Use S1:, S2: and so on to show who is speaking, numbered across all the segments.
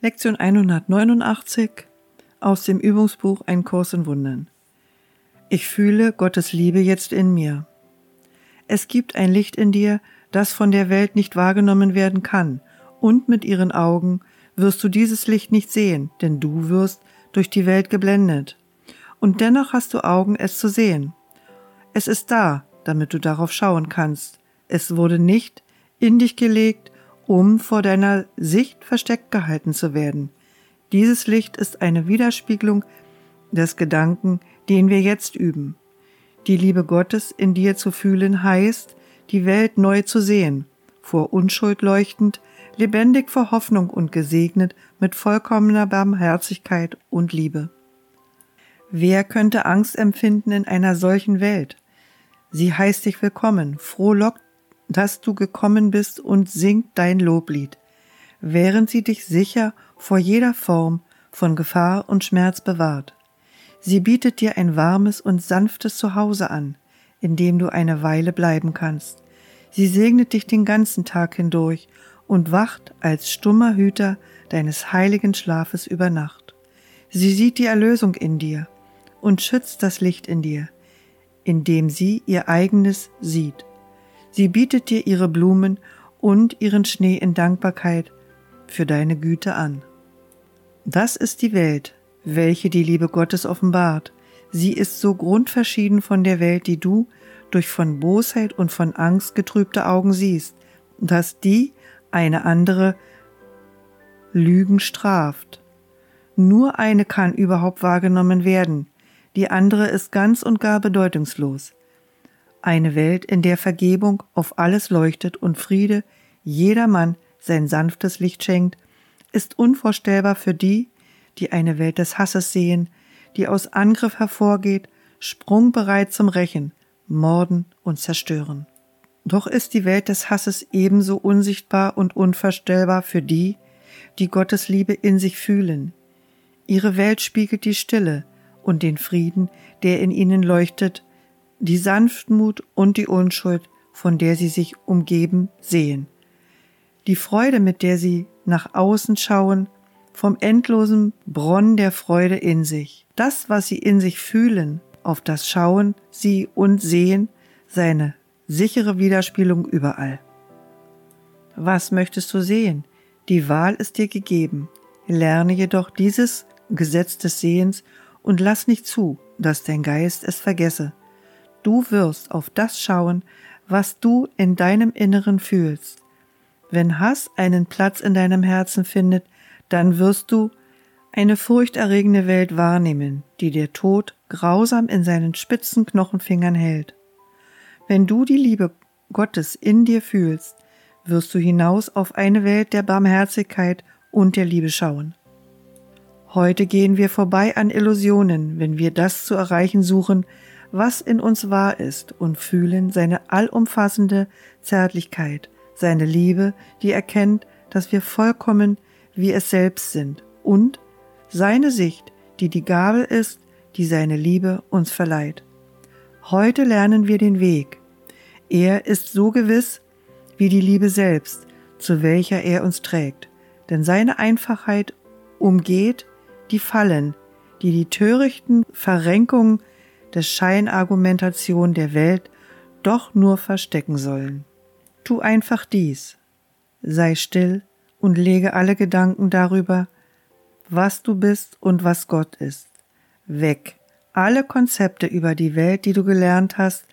S1: Lektion 189 aus dem Übungsbuch Ein Kurs in Wundern. Ich fühle Gottes Liebe jetzt in mir. Es gibt ein Licht in dir, das von der Welt nicht wahrgenommen werden kann, und mit ihren Augen wirst du dieses Licht nicht sehen, denn du wirst durch die Welt geblendet. Und dennoch hast du Augen, es zu sehen. Es ist da, damit du darauf schauen kannst. Es wurde nicht in dich gelegt, um vor deiner Sicht versteckt gehalten zu werden. Dieses Licht ist eine Widerspiegelung des Gedanken, den wir jetzt üben. Die Liebe Gottes in dir zu fühlen heißt, die Welt neu zu sehen, vor Unschuld leuchtend, lebendig vor Hoffnung und gesegnet mit vollkommener Barmherzigkeit und Liebe. Wer könnte Angst empfinden in einer solchen Welt? Sie heißt dich willkommen, frohlockt dass du gekommen bist und singt dein Loblied, während sie dich sicher vor jeder Form von Gefahr und Schmerz bewahrt. Sie bietet dir ein warmes und sanftes Zuhause an, in dem du eine Weile bleiben kannst. Sie segnet dich den ganzen Tag hindurch und wacht als stummer Hüter deines heiligen Schlafes über Nacht. Sie sieht die Erlösung in dir und schützt das Licht in dir, indem sie ihr eigenes sieht. Sie bietet dir ihre Blumen und ihren Schnee in Dankbarkeit für deine Güte an. Das ist die Welt, welche die Liebe Gottes offenbart. Sie ist so grundverschieden von der Welt, die du durch von Bosheit und von Angst getrübte Augen siehst, dass die eine andere Lügen straft. Nur eine kann überhaupt wahrgenommen werden, die andere ist ganz und gar bedeutungslos. Eine Welt, in der Vergebung auf alles leuchtet und Friede jedermann sein sanftes Licht schenkt, ist unvorstellbar für die, die eine Welt des Hasses sehen, die aus Angriff hervorgeht, sprungbereit zum Rächen, Morden und Zerstören. Doch ist die Welt des Hasses ebenso unsichtbar und unvorstellbar für die, die Gottes Liebe in sich fühlen. Ihre Welt spiegelt die Stille und den Frieden, der in ihnen leuchtet, die Sanftmut und die Unschuld, von der sie sich umgeben, sehen. Die Freude, mit der sie nach außen schauen, vom endlosen Bronn der Freude in sich. Das, was sie in sich fühlen, auf das schauen sie und sehen seine sichere Widerspielung überall. Was möchtest du sehen? Die Wahl ist dir gegeben. Lerne jedoch dieses Gesetz des Sehens und lass nicht zu, dass dein Geist es vergesse. Du wirst auf das schauen, was du in deinem Inneren fühlst. Wenn Hass einen Platz in deinem Herzen findet, dann wirst du eine furchterregende Welt wahrnehmen, die der Tod grausam in seinen spitzen Knochenfingern hält. Wenn du die Liebe Gottes in dir fühlst, wirst du hinaus auf eine Welt der Barmherzigkeit und der Liebe schauen. Heute gehen wir vorbei an Illusionen, wenn wir das zu erreichen suchen, was in uns wahr ist und fühlen seine allumfassende Zärtlichkeit, seine Liebe, die erkennt, dass wir vollkommen wie es selbst sind und seine Sicht, die die Gabe ist, die seine Liebe uns verleiht. Heute lernen wir den Weg. Er ist so gewiss wie die Liebe selbst, zu welcher er uns trägt, denn seine Einfachheit umgeht die Fallen, die die törichten Verrenkungen der Scheinargumentation der Welt doch nur verstecken sollen. Tu einfach dies. Sei still und lege alle Gedanken darüber, was du bist und was Gott ist. Weg. Alle Konzepte über die Welt, die du gelernt hast,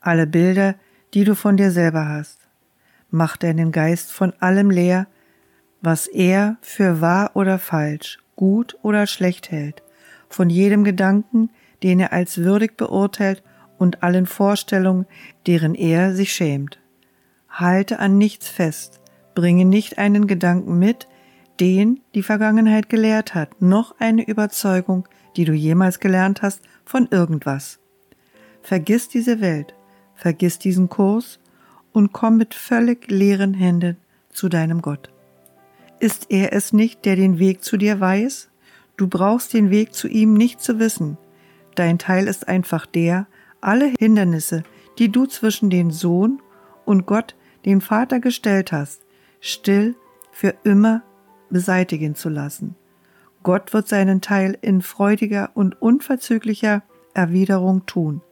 S1: alle Bilder, die du von dir selber hast. Mach deinen Geist von allem leer, was er für wahr oder falsch, gut oder schlecht hält, von jedem Gedanken, den er als würdig beurteilt und allen Vorstellungen, deren er sich schämt. Halte an nichts fest, bringe nicht einen Gedanken mit, den die Vergangenheit gelehrt hat, noch eine Überzeugung, die du jemals gelernt hast, von irgendwas. Vergiss diese Welt, vergiss diesen Kurs und komm mit völlig leeren Händen zu deinem Gott. Ist er es nicht, der den Weg zu dir weiß? Du brauchst den Weg zu ihm nicht zu wissen, Dein Teil ist einfach der, alle Hindernisse, die du zwischen den Sohn und Gott, den Vater gestellt hast, still für immer beseitigen zu lassen. Gott wird seinen Teil in freudiger und unverzüglicher Erwiderung tun.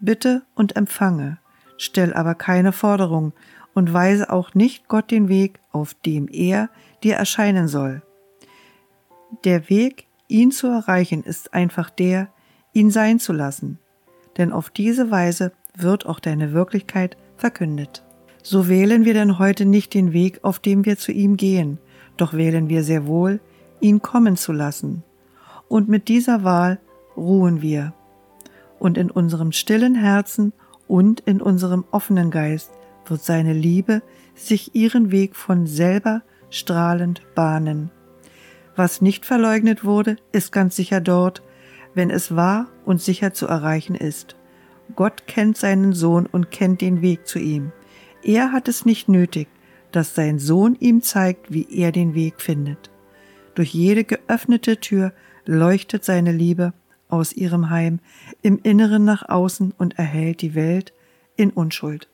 S1: Bitte und empfange, stell aber keine Forderung und weise auch nicht Gott den Weg, auf dem er dir erscheinen soll. Der Weg, ihn zu erreichen, ist einfach der, ihn sein zu lassen, denn auf diese Weise wird auch deine Wirklichkeit verkündet. So wählen wir denn heute nicht den Weg, auf dem wir zu ihm gehen, doch wählen wir sehr wohl, ihn kommen zu lassen. Und mit dieser Wahl ruhen wir. Und in unserem stillen Herzen und in unserem offenen Geist wird seine Liebe sich ihren Weg von selber strahlend bahnen. Was nicht verleugnet wurde, ist ganz sicher dort, wenn es wahr und sicher zu erreichen ist. Gott kennt seinen Sohn und kennt den Weg zu ihm. Er hat es nicht nötig, dass sein Sohn ihm zeigt, wie er den Weg findet. Durch jede geöffnete Tür leuchtet seine Liebe aus ihrem Heim im Inneren nach außen und erhält die Welt in Unschuld.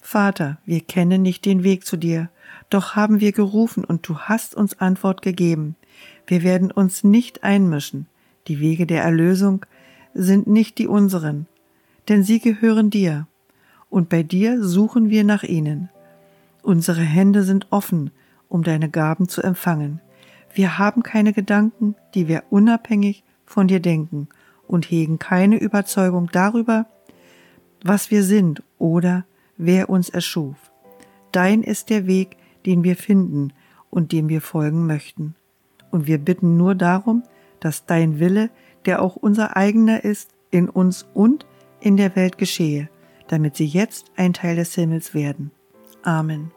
S1: Vater, wir kennen nicht den Weg zu dir, doch haben wir gerufen und du hast uns Antwort gegeben. Wir werden uns nicht einmischen. Die Wege der Erlösung sind nicht die unseren, denn sie gehören dir. Und bei dir suchen wir nach ihnen. Unsere Hände sind offen, um deine Gaben zu empfangen. Wir haben keine Gedanken, die wir unabhängig von dir denken und hegen keine Überzeugung darüber, was wir sind oder wer uns erschuf. Dein ist der Weg, den wir finden und dem wir folgen möchten. Und wir bitten nur darum, dass dein Wille, der auch unser eigener ist, in uns und in der Welt geschehe, damit sie jetzt ein Teil des Himmels werden. Amen.